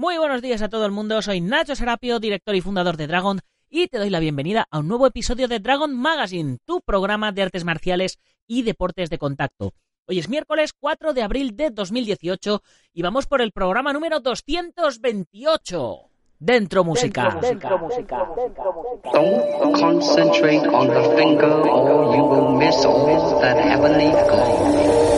Muy buenos días a todo el mundo, soy Nacho Serapio, director y fundador de Dragon, y te doy la bienvenida a un nuevo episodio de Dragon Magazine, tu programa de artes marciales y deportes de contacto. Hoy es miércoles 4 de abril de 2018 y vamos por el programa número 228. Dentro música. Dentro música. Don't concentrate on the finger or you will miss all that heavenly glow.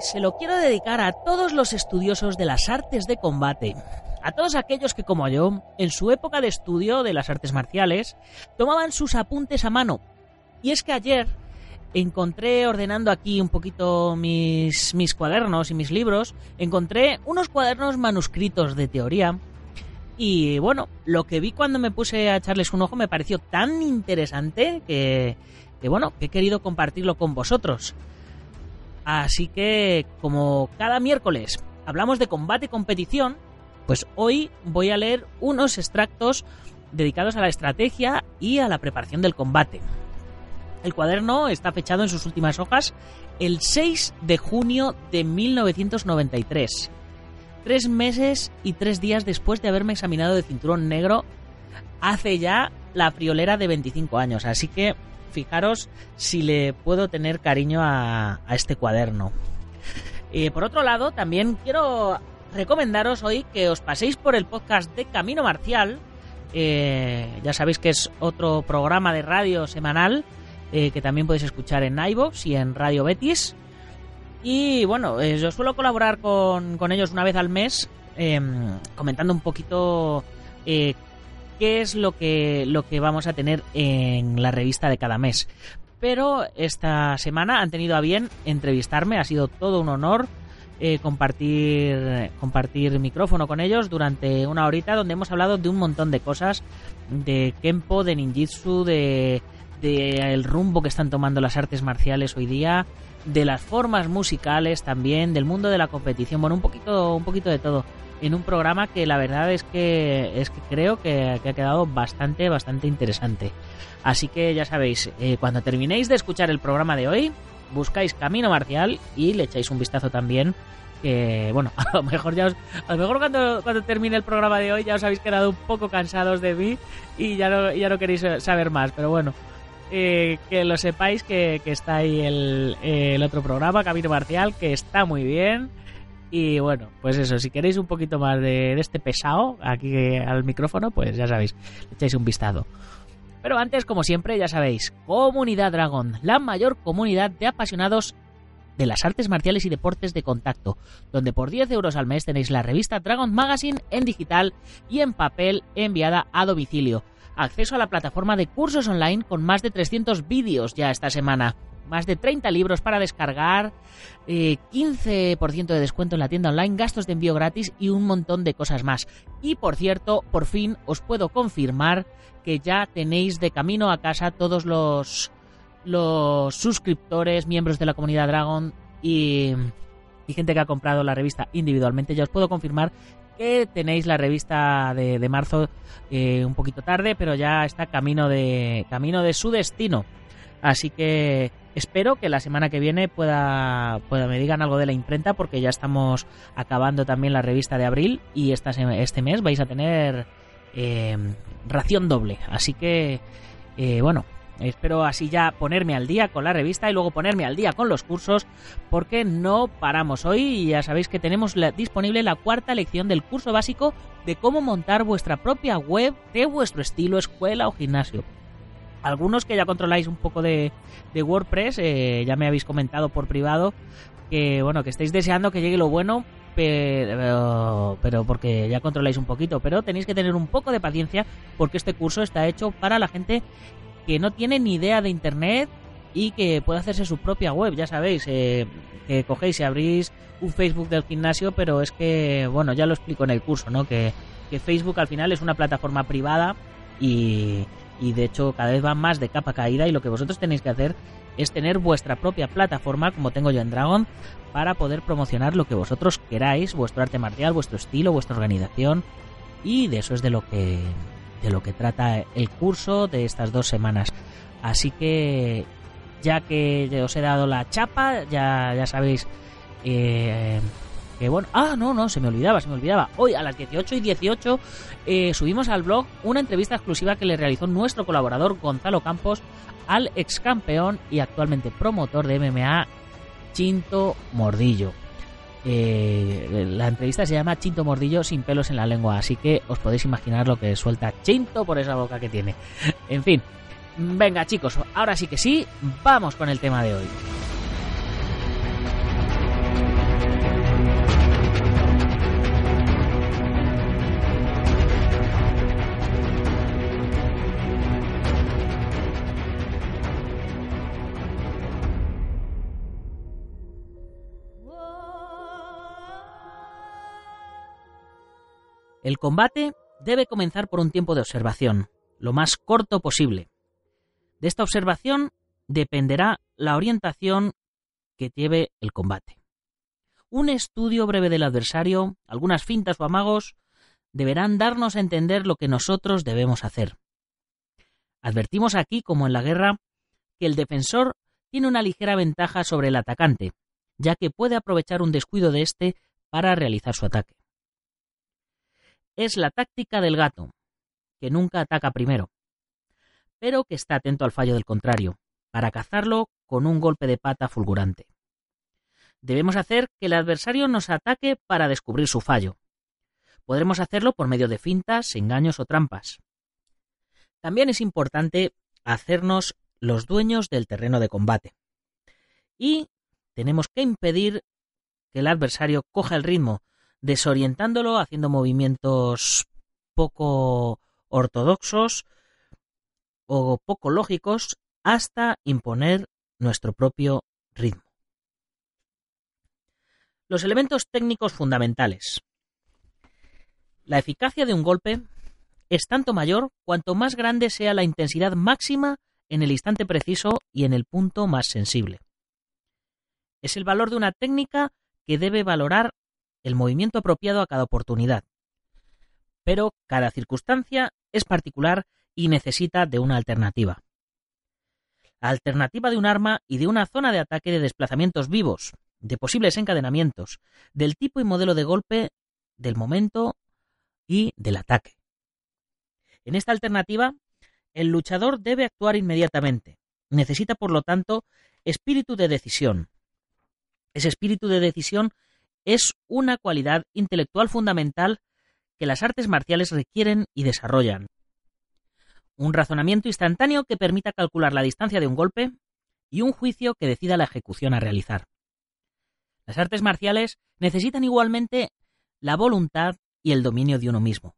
Se lo quiero dedicar a todos los estudiosos de las artes de combate, a todos aquellos que como yo, en su época de estudio de las artes marciales, tomaban sus apuntes a mano. Y es que ayer encontré, ordenando aquí un poquito mis, mis cuadernos y mis libros, encontré unos cuadernos manuscritos de teoría. Y bueno, lo que vi cuando me puse a echarles un ojo me pareció tan interesante que, que bueno, que he querido compartirlo con vosotros. Así que, como cada miércoles hablamos de combate y competición, pues hoy voy a leer unos extractos dedicados a la estrategia y a la preparación del combate. El cuaderno está fechado en sus últimas hojas el 6 de junio de 1993. Tres meses y tres días después de haberme examinado de cinturón negro hace ya la friolera de 25 años. Así que fijaros si le puedo tener cariño a, este cuaderno. Eh, por otro lado, también quiero recomendaros hoy que os paséis por el podcast de Camino Marcial. Eh, ya sabéis que es otro programa de radio semanal eh, que también podéis escuchar en iVoox y en Radio Betis. Y bueno, yo suelo colaborar con, con, ellos una vez al mes, eh, comentando un poquito qué es lo que, lo que vamos a tener en la revista de cada mes. Pero esta semana han tenido a bien entrevistarme, ha sido todo un honor eh, compartir, compartir micrófono con ellos durante una horita donde hemos hablado de un montón de cosas, de Kempo, de Ninjitsu, de, de el rumbo que están tomando las artes marciales hoy día, de las formas musicales también, del mundo de la competición, bueno, un poquito, un poquito de todo en un programa que la verdad es que es que creo que, que ha quedado bastante, bastante interesante. Así que ya sabéis, eh, cuando terminéis de escuchar el programa de hoy, buscáis Camino Marcial y le echáis un vistazo también. Que bueno, a lo mejor ya os, a lo mejor cuando, cuando termine el programa de hoy ya os habéis quedado un poco cansados de mí y ya no, ya no queréis saber más, pero bueno. Eh, que lo sepáis que, que está ahí el, el otro programa, Camino Marcial, que está muy bien. Y bueno, pues eso, si queréis un poquito más de, este pesado aquí al micrófono, pues ya sabéis, echáis un vistazo. Pero antes, como siempre, ya sabéis, Comunidad Dragon, la mayor comunidad de apasionados de las artes marciales y deportes de contacto, donde por 10 euros al mes tenéis la revista Dragon Magazine en digital y en papel enviada a domicilio. Acceso a la plataforma de cursos online con más de 300 vídeos ya esta semana más de 30 libros para descargar, eh, 15% de descuento en la tienda online, gastos de envío gratis y un montón de cosas más. Y por cierto, por fin os puedo confirmar que ya tenéis de camino a casa todos los, los suscriptores, miembros de la comunidad Dragon y, y gente que ha comprado la revista individualmente. Ya os puedo confirmar que tenéis la revista de, de marzo eh, un poquito tarde, pero ya está camino de, camino de su destino. Así que espero que la semana que viene pueda, pueda me digan algo de la imprenta porque ya estamos acabando también la revista de abril y esta, este mes vais a tener eh, ración doble. Así que, eh, bueno, Espero así ya ponerme al día con la revista y luego ponerme al día con los cursos porque no paramos hoy y ya sabéis que tenemos disponible la cuarta lección del curso básico de cómo montar vuestra propia web de vuestro estilo, escuela o gimnasio. Algunos que ya controláis un poco de, WordPress, eh, ya me habéis comentado por privado que bueno que estáis deseando que llegue lo bueno, pero, pero porque ya controláis un poquito, pero tenéis que tener un poco de paciencia porque este curso está hecho para la gente que no tiene ni idea de internet y que puede hacerse su propia web, ya sabéis, eh, que cogéis y abrís un Facebook del gimnasio, pero es que, bueno, ya lo explico en el curso, ¿no? Que, que Facebook al final es una plataforma privada y, y de hecho cada vez va más de capa caída y lo que vosotros tenéis que hacer es tener vuestra propia plataforma, como tengo yo en Dragon, para poder promocionar lo que vosotros queráis, vuestro arte marcial, vuestro estilo, vuestra organización, y de eso es de lo que de lo que trata el curso de estas dos semanas. Así que ya que os he dado la chapa, ya, ya sabéis eh, Ah, no, no, se me olvidaba, se me olvidaba. Hoy a las 18 y 18 eh, subimos al blog una entrevista exclusiva que le realizó nuestro colaborador Gonzalo Campos al ex campeón y actualmente promotor de MMA Chinto Mordillo. Eh, la entrevista se llama Chinto Mordillo sin pelos en la lengua, así que os podéis imaginar lo que suelta Chinto por esa boca que tiene. En fin, venga chicos, ahora sí que sí, vamos con el tema de hoy. El combate debe comenzar por un tiempo de observación, lo más corto posible. De esta observación dependerá la orientación que lleve el combate. Un estudio breve del adversario, algunas fintas o amagos, deberán darnos a entender lo que nosotros debemos hacer. Advertimos aquí, como en la guerra, que el defensor tiene una ligera ventaja sobre el atacante, ya que puede aprovechar un descuido de éste para realizar su ataque es la táctica del gato, que nunca ataca primero, pero que está atento al fallo del contrario, para cazarlo con un golpe de pata fulgurante. Debemos hacer que el adversario nos ataque para descubrir su fallo. Podremos hacerlo por medio de fintas, engaños o trampas. También es importante hacernos los dueños del terreno de combate. Y tenemos que impedir que el adversario coja el ritmo desorientándolo, haciendo movimientos poco ortodoxos o poco lógicos hasta imponer nuestro propio ritmo. Los elementos técnicos fundamentales. La eficacia de un golpe es tanto mayor cuanto más grande sea la intensidad máxima en el instante preciso y en el punto más sensible. Es el valor de una técnica que debe valorar el movimiento apropiado a cada oportunidad. Pero cada circunstancia es particular y necesita de una alternativa. La alternativa de un arma y de una zona de ataque de desplazamientos vivos, de posibles encadenamientos, del tipo y modelo de golpe, del momento y del ataque. En esta alternativa, el luchador debe actuar inmediatamente. Necesita, por lo tanto, espíritu de decisión. Ese espíritu de decisión es una cualidad intelectual fundamental que las artes marciales requieren y desarrollan. Un razonamiento instantáneo que permita calcular la distancia de un golpe y un juicio que decida la ejecución a realizar. Las artes marciales necesitan igualmente la voluntad y el dominio de uno mismo.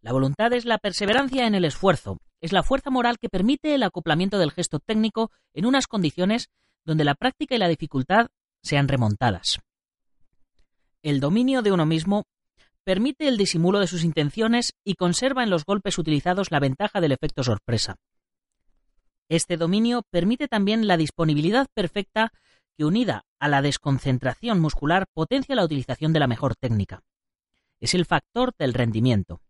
La voluntad es la perseverancia en el esfuerzo, es la fuerza moral que permite el acoplamiento del gesto técnico en unas condiciones donde la práctica y la dificultad sean remontadas. El dominio de uno mismo permite el disimulo de sus intenciones y conserva en los golpes utilizados la ventaja del efecto sorpresa. Este dominio permite también la disponibilidad perfecta que unida a la desconcentración muscular potencia la utilización de la mejor técnica. Es el factor del rendimiento.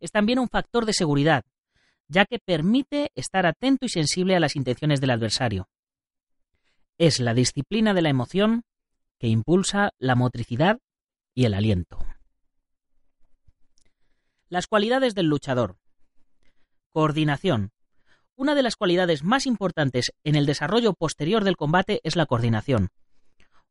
Es también un factor de seguridad, ya que permite estar atento y sensible a las intenciones del adversario. Es la disciplina de la emoción que impulsa la motricidad y el aliento. Las cualidades del luchador. Coordinación. una de las cualidades más importantes en el desarrollo posterior del combate es la coordinación.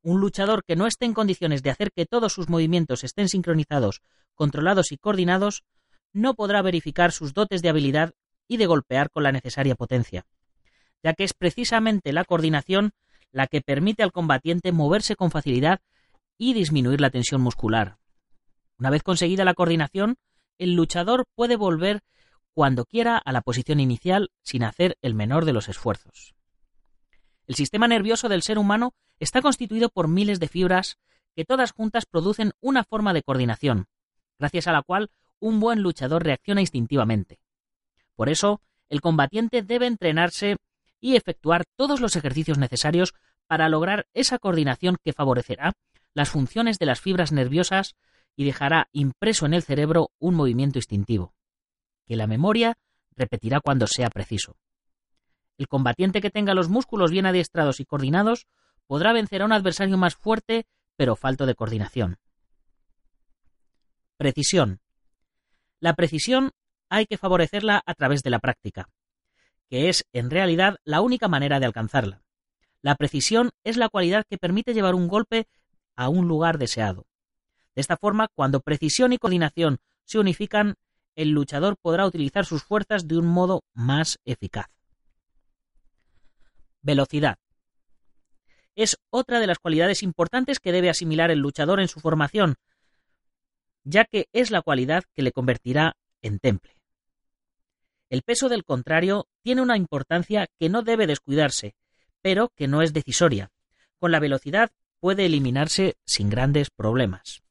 Un luchador que no esté en condiciones de hacer que todos sus movimientos estén sincronizados, controlados y coordinados, no podrá verificar sus dotes de habilidad y de golpear con la necesaria potencia, ya que es precisamente la coordinación la que permite al combatiente moverse con facilidad y disminuir la tensión muscular. Una vez conseguida la coordinación, el luchador puede volver cuando quiera a la posición inicial sin hacer el menor de los esfuerzos. El sistema nervioso del ser humano está constituido por miles de fibras que todas juntas producen una forma de coordinación, gracias a la cual un buen luchador reacciona instintivamente. Por eso, el combatiente debe entrenarse y efectuar todos los ejercicios necesarios para lograr esa coordinación que favorecerá las funciones de las fibras nerviosas y dejará impreso en el cerebro un movimiento instintivo, que la memoria repetirá cuando sea preciso. El combatiente que tenga los músculos bien adiestrados y coordinados podrá vencer a un adversario más fuerte pero falto de coordinación. Precisión. La precisión hay que favorecerla a través de la práctica, que es en realidad la única manera de alcanzarla. La precisión es la cualidad que permite llevar un golpe a un lugar deseado. De esta forma, cuando precisión y coordinación se unifican, el luchador podrá utilizar sus fuerzas de un modo más eficaz. Velocidad. Es otra de las cualidades importantes que debe asimilar el luchador en su formación, ya que es la cualidad que le convertirá en temple. El peso del contrario tiene una importancia que no debe descuidarse, pero que no es decisoria. Con la velocidad puede eliminarse sin grandes problemas.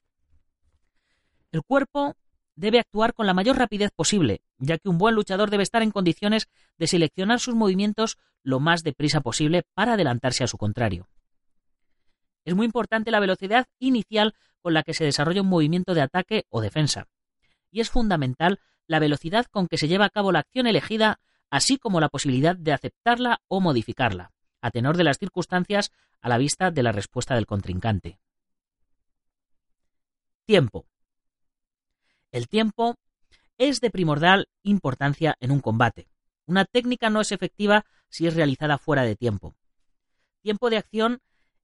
El cuerpo debe actuar con la mayor rapidez posible, ya que un buen luchador debe estar en condiciones de seleccionar sus movimientos lo más deprisa posible para adelantarse a su contrario. Es muy importante la velocidad inicial con la que se desarrolla un movimiento de ataque o defensa, y es fundamental la velocidad con que se lleva a cabo la acción elegida, así como la posibilidad de aceptarla o modificarla, a tenor de las circunstancias a la vista de la respuesta del contrincante. Tiempo. El tiempo es de primordial importancia en un combate. Una técnica no es efectiva si es realizada fuera de tiempo. Tiempo de acción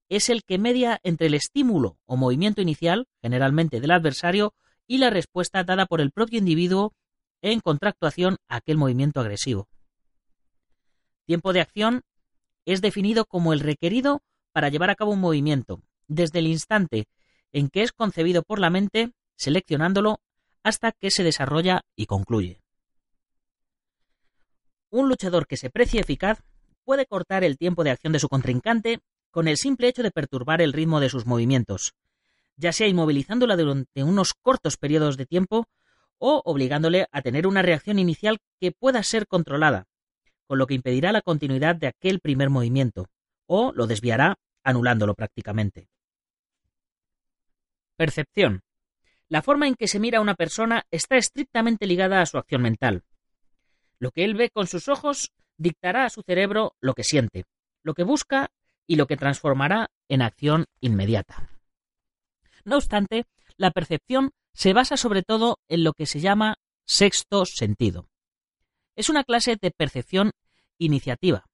es el que media entre el estímulo o movimiento inicial, generalmente del adversario, y la respuesta dada por el propio individuo en contractuación a aquel movimiento agresivo. Tiempo de acción es definido como el requerido para llevar a cabo un movimiento, desde el instante en que es concebido por la mente, seleccionándolo hasta que se desarrolla y concluye. Un luchador que se precie eficaz puede cortar el tiempo de acción de su contrincante con el simple hecho de perturbar el ritmo de sus movimientos, ya sea inmovilizándola durante unos cortos periodos de tiempo o obligándole a tener una reacción inicial que pueda ser controlada, con lo que impedirá la continuidad de aquel primer movimiento, o lo desviará anulándolo prácticamente. Percepción. La forma en que se mira a una persona está estrictamente ligada a su acción mental. Lo que él ve con sus ojos dictará a su cerebro lo que siente, lo que busca y lo que transformará en acción inmediata. No obstante, la percepción se basa sobre todo en lo que se llama sexto sentido. Es una clase de percepción iniciativa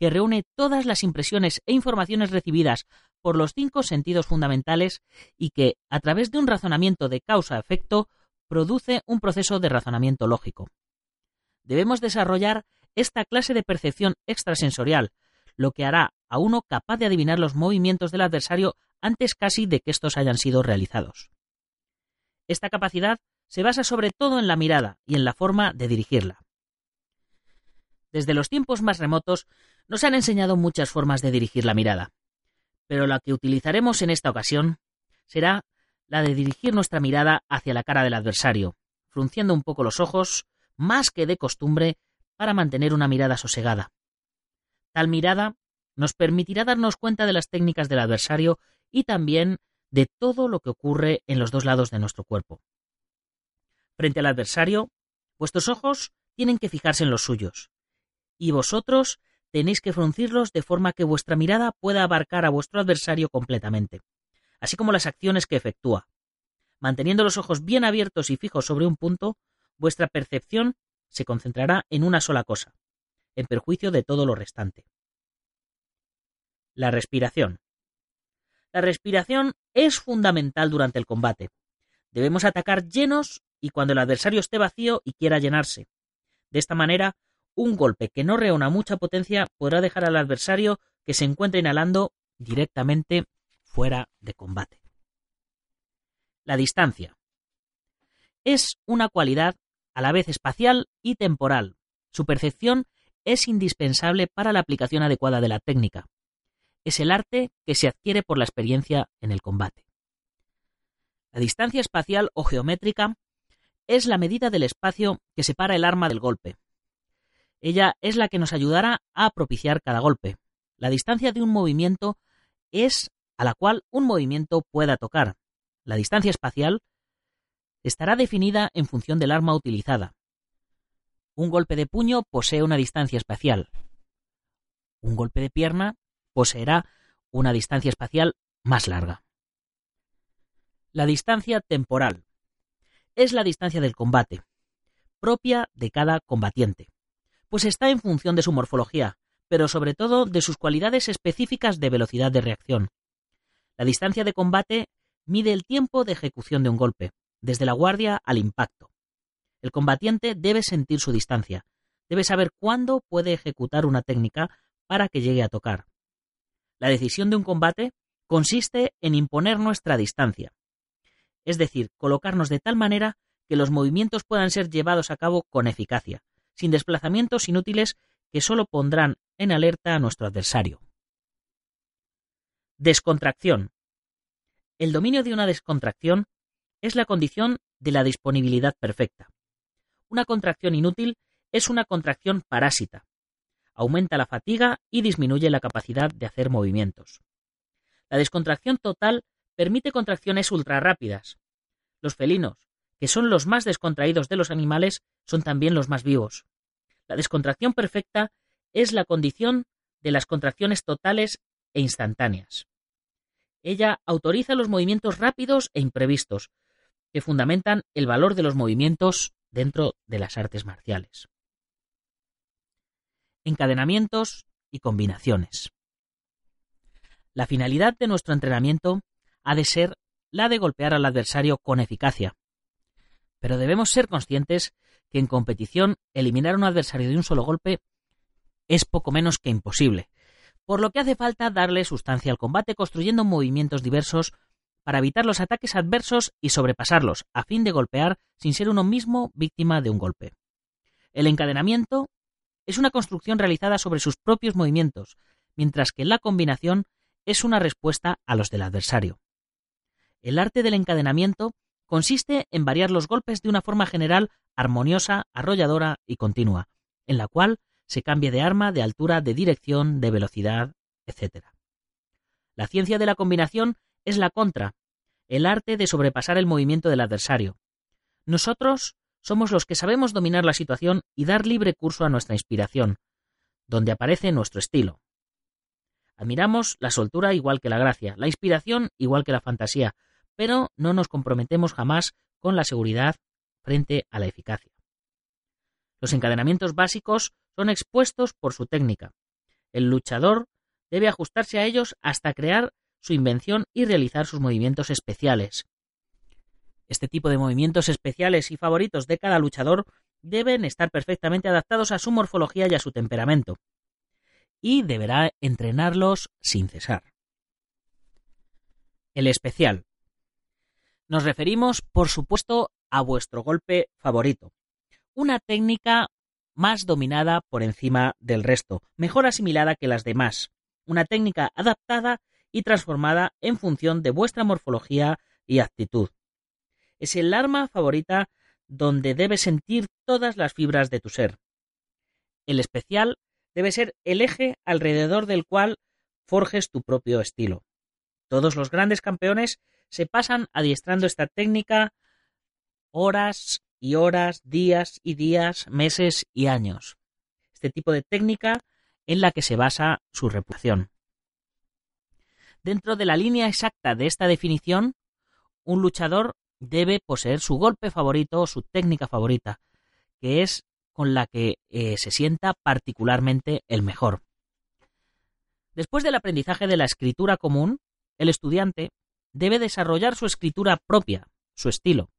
que reúne todas las impresiones e informaciones recibidas por los cinco sentidos fundamentales y que, a través de un razonamiento de causa-efecto, produce un proceso de razonamiento lógico. Debemos desarrollar esta clase de percepción extrasensorial, lo que hará a uno capaz de adivinar los movimientos del adversario antes casi de que estos hayan sido realizados. Esta capacidad se basa sobre todo en la mirada y en la forma de dirigirla. Desde los tiempos más remotos nos han enseñado muchas formas de dirigir la mirada pero la que utilizaremos en esta ocasión será la de dirigir nuestra mirada hacia la cara del adversario, frunciendo un poco los ojos, más que de costumbre, para mantener una mirada sosegada. Tal mirada nos permitirá darnos cuenta de las técnicas del adversario y también de todo lo que ocurre en los dos lados de nuestro cuerpo. Frente al adversario, vuestros ojos tienen que fijarse en los suyos, y vosotros tenéis que fruncirlos de forma que vuestra mirada pueda abarcar a vuestro adversario completamente, así como las acciones que efectúa. Manteniendo los ojos bien abiertos y fijos sobre un punto, vuestra percepción se concentrará en una sola cosa, en perjuicio de todo lo restante. La respiración. La respiración es fundamental durante el combate. Debemos atacar llenos y cuando el adversario esté vacío y quiera llenarse. De esta manera, un golpe que no reúna mucha potencia podrá dejar al adversario que se encuentre inhalando directamente fuera de combate. La distancia. Es una cualidad a la vez espacial y temporal. Su percepción es indispensable para la aplicación adecuada de la técnica. Es el arte que se adquiere por la experiencia en el combate. La distancia espacial o geométrica es la medida del espacio que separa el arma del golpe. Ella es la que nos ayudará a propiciar cada golpe. La distancia de un movimiento es a la cual un movimiento pueda tocar. La distancia espacial estará definida en función del arma utilizada. Un golpe de puño posee una distancia espacial. Un golpe de pierna poseerá una distancia espacial más larga. La distancia temporal es la distancia del combate, propia de cada combatiente, pues está en función de su morfología, pero sobre todo de sus cualidades específicas de velocidad de reacción. La distancia de combate mide el tiempo de ejecución de un golpe, desde la guardia al impacto. El combatiente debe sentir su distancia, debe saber cuándo puede ejecutar una técnica para que llegue a tocar. La decisión de un combate consiste en imponer nuestra distancia, es decir, colocarnos de tal manera que los movimientos puedan ser llevados a cabo con eficacia, sin desplazamientos inútiles que solo pondrán en alerta a nuestro adversario. Descontracción. El dominio de una descontracción es la condición de la disponibilidad perfecta. Una contracción inútil es una contracción parásita. Aumenta la fatiga y disminuye la capacidad de hacer movimientos. La descontracción total permite contracciones ultrarrápidas. Los felinos, que son los más descontraídos de los animales, son también los más vivos. La descontracción perfecta es la condición de las contracciones totales e instantáneas. Ella autoriza los movimientos rápidos e imprevistos, que fundamentan el valor de los movimientos dentro de las artes marciales. Encadenamientos y combinaciones. La finalidad de nuestro entrenamiento ha de ser la de golpear al adversario con eficacia. Pero debemos ser conscientes que en competición eliminar a un adversario de un solo golpe es poco menos que imposible, por lo que hace falta darle sustancia al combate construyendo movimientos diversos para evitar los ataques adversos y sobrepasarlos, a fin de golpear sin ser uno mismo víctima de un golpe. El encadenamiento es una construcción realizada sobre sus propios movimientos, mientras que la combinación es una respuesta a los del adversario. El arte del encadenamiento consiste en variar los golpes de una forma general armoniosa, arrolladora y continua, en la cual se cambie de arma, de altura, de dirección, de velocidad, etc. La ciencia de la combinación es la contra, el arte de sobrepasar el movimiento del adversario. Nosotros somos los que sabemos dominar la situación y dar libre curso a nuestra inspiración, donde aparece nuestro estilo. Admiramos la soltura igual que la gracia, la inspiración igual que la fantasía, pero no nos comprometemos jamás con la seguridad frente a la eficacia. Los encadenamientos básicos son expuestos por su técnica. El luchador debe ajustarse a ellos hasta crear su invención y realizar sus movimientos especiales. Este tipo de movimientos especiales y favoritos de cada luchador deben estar perfectamente adaptados a su morfología y a su temperamento, y deberá entrenarlos sin cesar. El especial. Nos referimos, por supuesto, a vuestro golpe favorito. Una técnica más dominada por encima del resto, mejor asimilada que las demás. Una técnica adaptada y transformada en función de vuestra morfología y actitud. Es el arma favorita donde debes sentir todas las fibras de tu ser. El especial debe ser el eje alrededor del cual forjes tu propio estilo. Todos los grandes campeones se pasan adiestrando esta técnica horas y horas, días y días, meses y años. Este tipo de técnica en la que se basa su reputación. Dentro de la línea exacta de esta definición, un luchador debe poseer su golpe favorito o su técnica favorita, que es con la que eh, se sienta particularmente el mejor. Después del aprendizaje de la escritura común, el estudiante debe desarrollar su escritura propia, su estilo.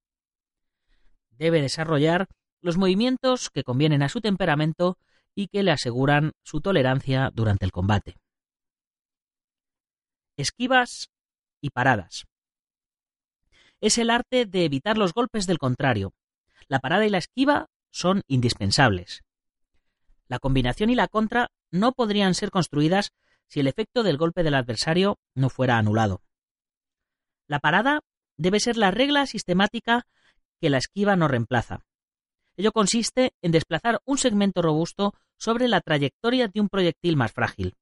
Debe desarrollar los movimientos que convienen a su temperamento y que le aseguran su tolerancia durante el combate. Esquivas y paradas. Es el arte de evitar los golpes del contrario. La parada y la esquiva son indispensables. La combinación y la contra no podrían ser construidas si el efecto del golpe del adversario no fuera anulado. La parada debe ser la regla sistemática que la esquiva no reemplaza. Ello consiste en desplazar un segmento robusto sobre la trayectoria de un proyectil más frágil.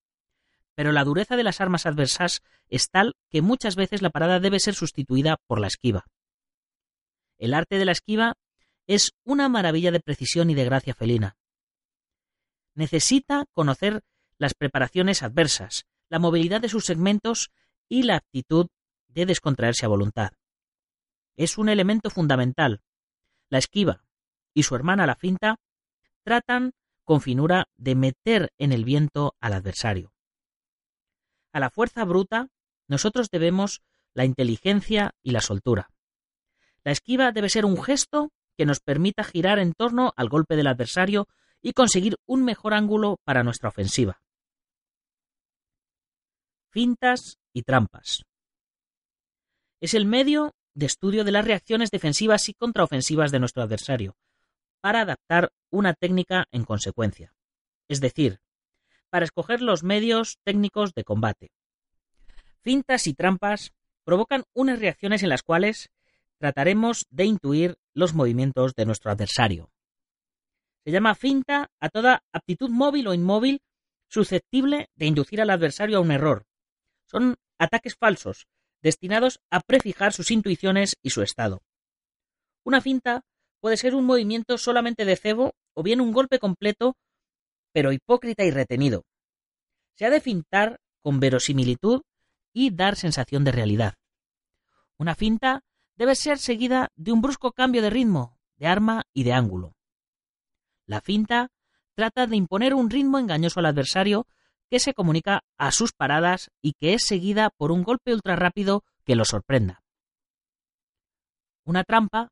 Pero la dureza de las armas adversas es tal que muchas veces la parada debe ser sustituida por la esquiva. El arte de la esquiva es una maravilla de precisión y de gracia felina. Necesita conocer las preparaciones adversas, la movilidad de sus segmentos y la actitud de descontraerse a voluntad. Es un elemento fundamental. La esquiva y su hermana la finta tratan con finura de meter en el viento al adversario. A la fuerza bruta nosotros debemos la inteligencia y la soltura. La esquiva debe ser un gesto que nos permita girar en torno al golpe del adversario y conseguir un mejor ángulo para nuestra ofensiva. Fintas y trampas. Es el medio de estudio de las reacciones defensivas y contraofensivas de nuestro adversario, para adaptar una técnica en consecuencia, es decir, para escoger los medios técnicos de combate. Fintas y trampas provocan unas reacciones en las cuales trataremos de intuir los movimientos de nuestro adversario. Se llama finta a toda aptitud móvil o inmóvil susceptible de inducir al adversario a un error. Son ataques falsos, destinados a prefijar sus intuiciones y su estado. Una finta puede ser un movimiento solamente de cebo o bien un golpe completo, pero hipócrita y retenido. Se ha de fintar con verosimilitud y dar sensación de realidad. Una finta debe ser seguida de un brusco cambio de ritmo, de arma y de ángulo. La finta trata de imponer un ritmo engañoso al adversario que se comunica a sus paradas y que es seguida por un golpe ultra rápido que lo sorprenda. Una trampa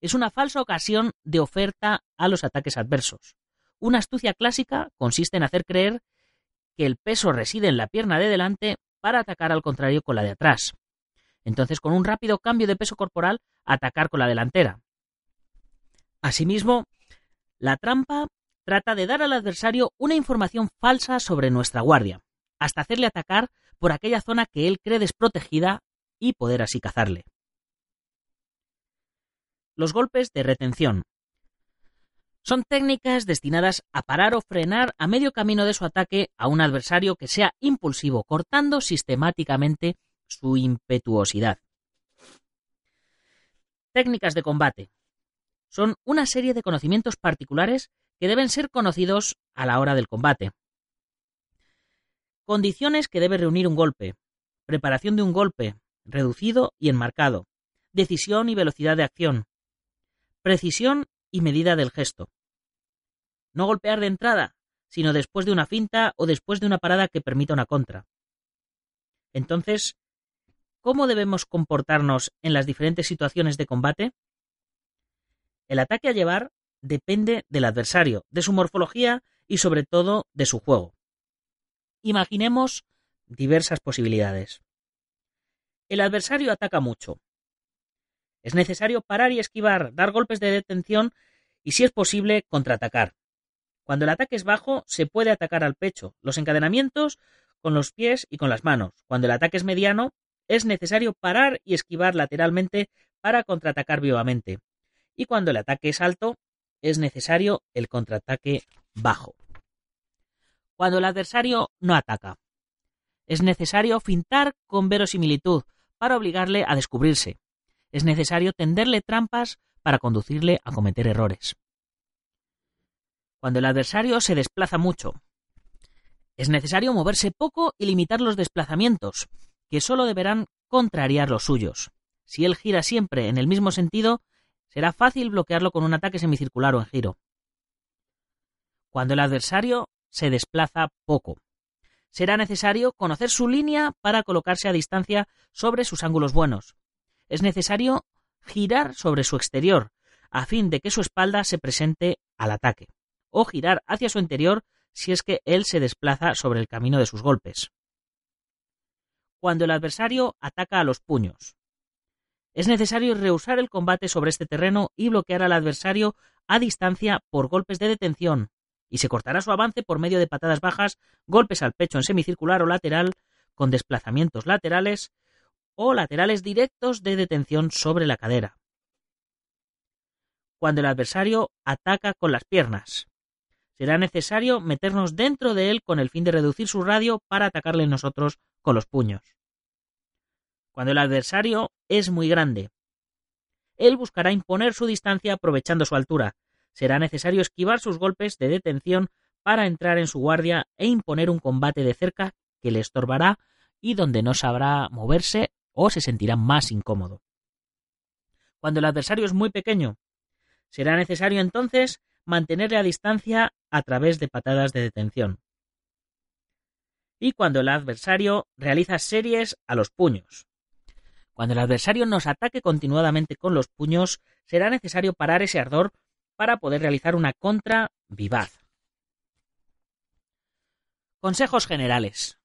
es una falsa ocasión de oferta a los ataques adversos. Una astucia clásica consiste en hacer creer que el peso reside en la pierna de delante para atacar al contrario con la de atrás, entonces, con un rápido cambio de peso corporal, atacar con la delantera. Asimismo, la trampa trata de dar al adversario una información falsa sobre nuestra guardia, hasta hacerle atacar por aquella zona que él cree desprotegida y poder así cazarle. Los golpes de retención. Son técnicas destinadas a parar o frenar a medio camino de su ataque a un adversario que sea impulsivo, cortando sistemáticamente su impetuosidad. Técnicas de combate. Son una serie de conocimientos particulares que deben ser conocidos a la hora del combate. Condiciones que debe reunir un golpe. Preparación de un golpe, reducido y enmarcado. Decisión y velocidad de acción. Precisión y medida del gesto. No golpear de entrada, sino después de una finta o después de una parada que permita una contra. Entonces, ¿Cómo debemos comportarnos en las diferentes situaciones de combate? El ataque a llevar depende del adversario, de su morfología y sobre todo de su juego. Imaginemos diversas posibilidades. El adversario ataca mucho. Es necesario parar y esquivar, dar golpes de detención y, si es posible, contraatacar. Cuando el ataque es bajo, se puede atacar al pecho, los encadenamientos con los pies y con las manos. Cuando el ataque es mediano, es necesario parar y esquivar lateralmente para contraatacar vivamente. Y cuando el ataque es alto, es necesario el contraataque bajo. Cuando el adversario no ataca, es necesario fintar con verosimilitud para obligarle a descubrirse. Es necesario tenderle trampas para conducirle a cometer errores. Cuando el adversario se desplaza mucho, es necesario moverse poco y limitar los desplazamientos, que solo deberán contrariar los suyos. Si él gira siempre en el mismo sentido, será fácil bloquearlo con un ataque semicircular o en giro. cuando el adversario se desplaza poco. Será necesario conocer su línea para colocarse a distancia sobre sus ángulos buenos. Es necesario girar sobre su exterior, a fin de que su espalda se presente al ataque, o girar hacia su interior si es que él se desplaza sobre el camino de sus golpes. Cuando el adversario ataca a los puños. Es necesario rehusar el combate sobre este terreno y bloquear al adversario a distancia por golpes de detención, y se cortará su avance por medio de patadas bajas, golpes al pecho en semicircular o lateral, con desplazamientos laterales o laterales directos de detención sobre la cadera. Cuando el adversario ataca con las piernas, será necesario meternos dentro de él con el fin de reducir su radio para atacarle nosotros con los puños. Cuando el adversario es muy grande, él buscará imponer su distancia aprovechando su altura. Será necesario esquivar sus golpes de detención para entrar en su guardia e imponer un combate de cerca que le estorbará y donde no sabrá moverse o se sentirá más incómodo. Cuando el adversario es muy pequeño, será necesario entonces mantenerle a distancia a través de patadas de detención. Y cuando el adversario realiza series a los puños. Cuando el adversario nos ataque continuadamente con los puños, será necesario parar ese ardor para poder realizar una contra vivaz. Consejos generales.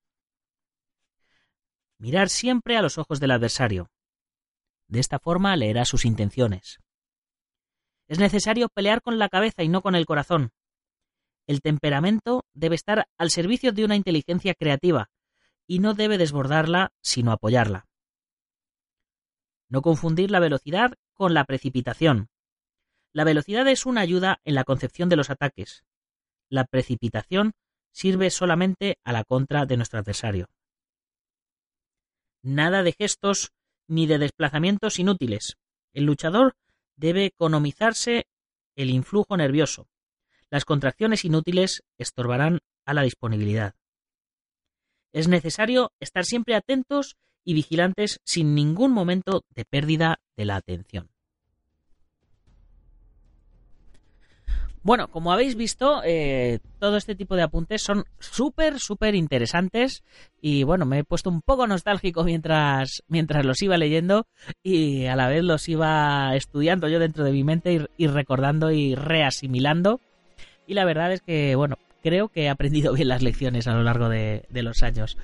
Mirar siempre a los ojos del adversario. De esta forma leerá sus intenciones. Es necesario pelear con la cabeza y no con el corazón. El temperamento debe estar al servicio de una inteligencia creativa y no debe desbordarla, sino apoyarla. No confundir la velocidad con la precipitación. La velocidad es una ayuda en la concepción de los ataques. La precipitación sirve solamente a la contra de nuestro adversario. Nada de gestos ni de desplazamientos inútiles. El luchador debe economizarse el influjo nervioso. Las contracciones inútiles estorbarán a la disponibilidad. Es necesario estar siempre atentos y vigilantes sin ningún momento de pérdida de la atención. Bueno, como habéis visto, eh, todo este tipo de apuntes son súper, súper interesantes y bueno, me he puesto un poco nostálgico mientras, mientras los iba leyendo y a la vez los iba estudiando yo dentro de mi mente y, recordando y reasimilando. Y la verdad es que, bueno, creo que he aprendido bien las lecciones a lo largo de los años.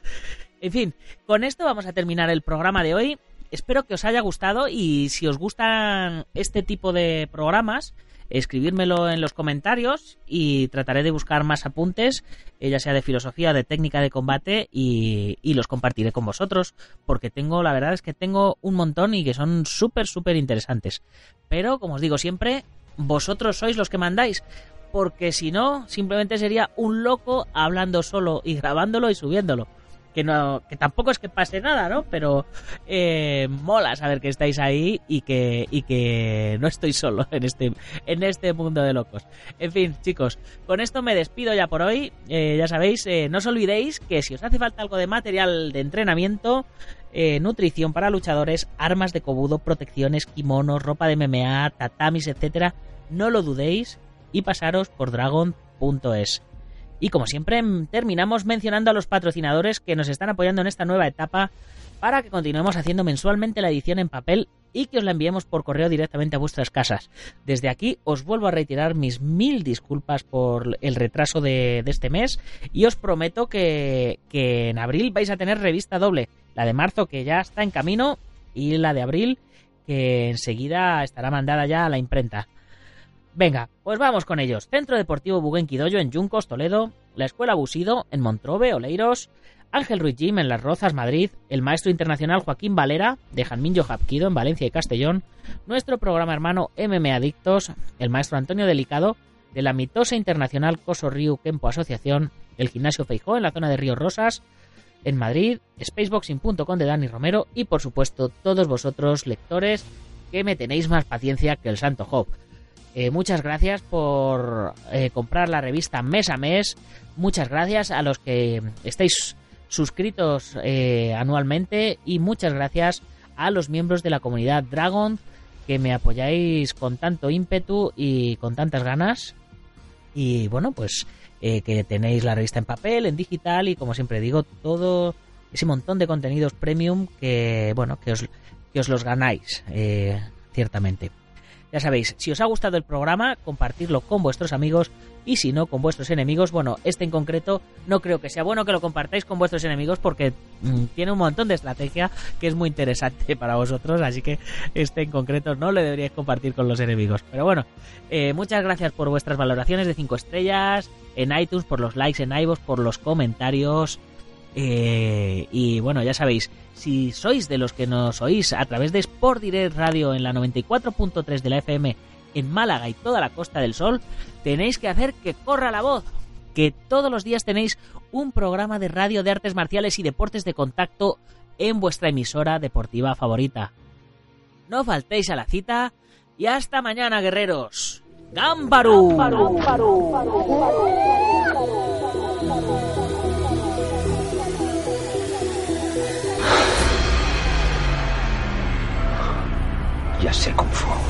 En fin, con esto vamos a terminar el programa de hoy. Espero que os haya gustado y si os gustan este tipo de programas, escribírmelo en los comentarios y trataré de buscar más apuntes, eh, ya sea de filosofía, de técnica de combate y, los compartiré con vosotros, porque tengo, la verdad es que tengo un montón y que son súper, súper interesantes. Pero, como os digo siempre, vosotros sois los que mandáis, porque si no, simplemente sería un loco hablando solo y grabándolo y subiéndolo que no que tampoco es que pase nada, ¿no? Pero eh, mola saber que estáis ahí y que y que no estoy solo en este en este mundo de locos. En fin, chicos, con esto me despido ya por hoy. Eh, ya sabéis, eh, no os olvidéis que si os hace falta algo de material de entrenamiento, nutrición para luchadores, armas de cobudo, protecciones, kimonos, ropa de MMA, tatamis, etcétera, no lo dudéis y pasaros por dragon.es. Y como siempre, terminamos mencionando a los patrocinadores que nos están apoyando en esta nueva etapa para que continuemos haciendo mensualmente la edición en papel y que os la enviemos por correo directamente a vuestras casas. Desde aquí os vuelvo a retirar mis mil disculpas por el retraso de, este mes y os prometo que, que, en abril vais a tener revista doble. La de marzo que ya está en camino y la de abril que enseguida estará mandada ya a la imprenta. Venga, pues vamos con ellos. Centro Deportivo Buguenquidoyo en Yuncos, Toledo, la Escuela Busido en Montrove, Oleiros, Ángel Ruiz Jim en Las Rozas, Madrid, el maestro internacional Joaquín Valera de Janminjo Japquido en Valencia y Castellón, nuestro programa hermano MM Adictos, el maestro Antonio Delicado de la mitosa internacional Coso Río Kempo Asociación, el gimnasio Feijó en la zona de Ríos Rosas, en Madrid, spaceboxing.com de Dani Romero y por supuesto todos vosotros lectores que me tenéis más paciencia que el Santo Job. Eh, muchas gracias por eh, comprar la revista mes a mes. Muchas gracias a los que estáis suscritos eh, anualmente y muchas gracias a los miembros de la comunidad Dragon que me apoyáis con tanto ímpetu y con tantas ganas. Y bueno, pues que tenéis la revista en papel, en digital y como siempre digo, todo ese montón de contenidos premium que, bueno, que os, que os los ganáis, ciertamente. Ya sabéis, si os ha gustado el programa, compartirlo con vuestros amigos y si no, con vuestros enemigos. Bueno, este en concreto no creo que sea bueno que lo compartáis con vuestros enemigos porque mm, tiene un montón de estrategia que es muy interesante para vosotros, así que este en concreto no lo deberíais compartir con los enemigos. Pero bueno, eh, muchas gracias por vuestras valoraciones de 5 estrellas en iTunes, por los likes en iVoox, por los comentarios. Eh, y bueno, ya sabéis, si sois de los que nos oís a través de Sport Direct Radio en la 94.3 de la FM en Málaga y toda la Costa del Sol, tenéis que hacer que corra la voz. Que todos los días tenéis un programa de radio de artes marciales y deportes de contacto en vuestra emisora deportiva favorita. No faltéis a la cita y hasta mañana, guerreros. ¡Gámbaru! seja ser como.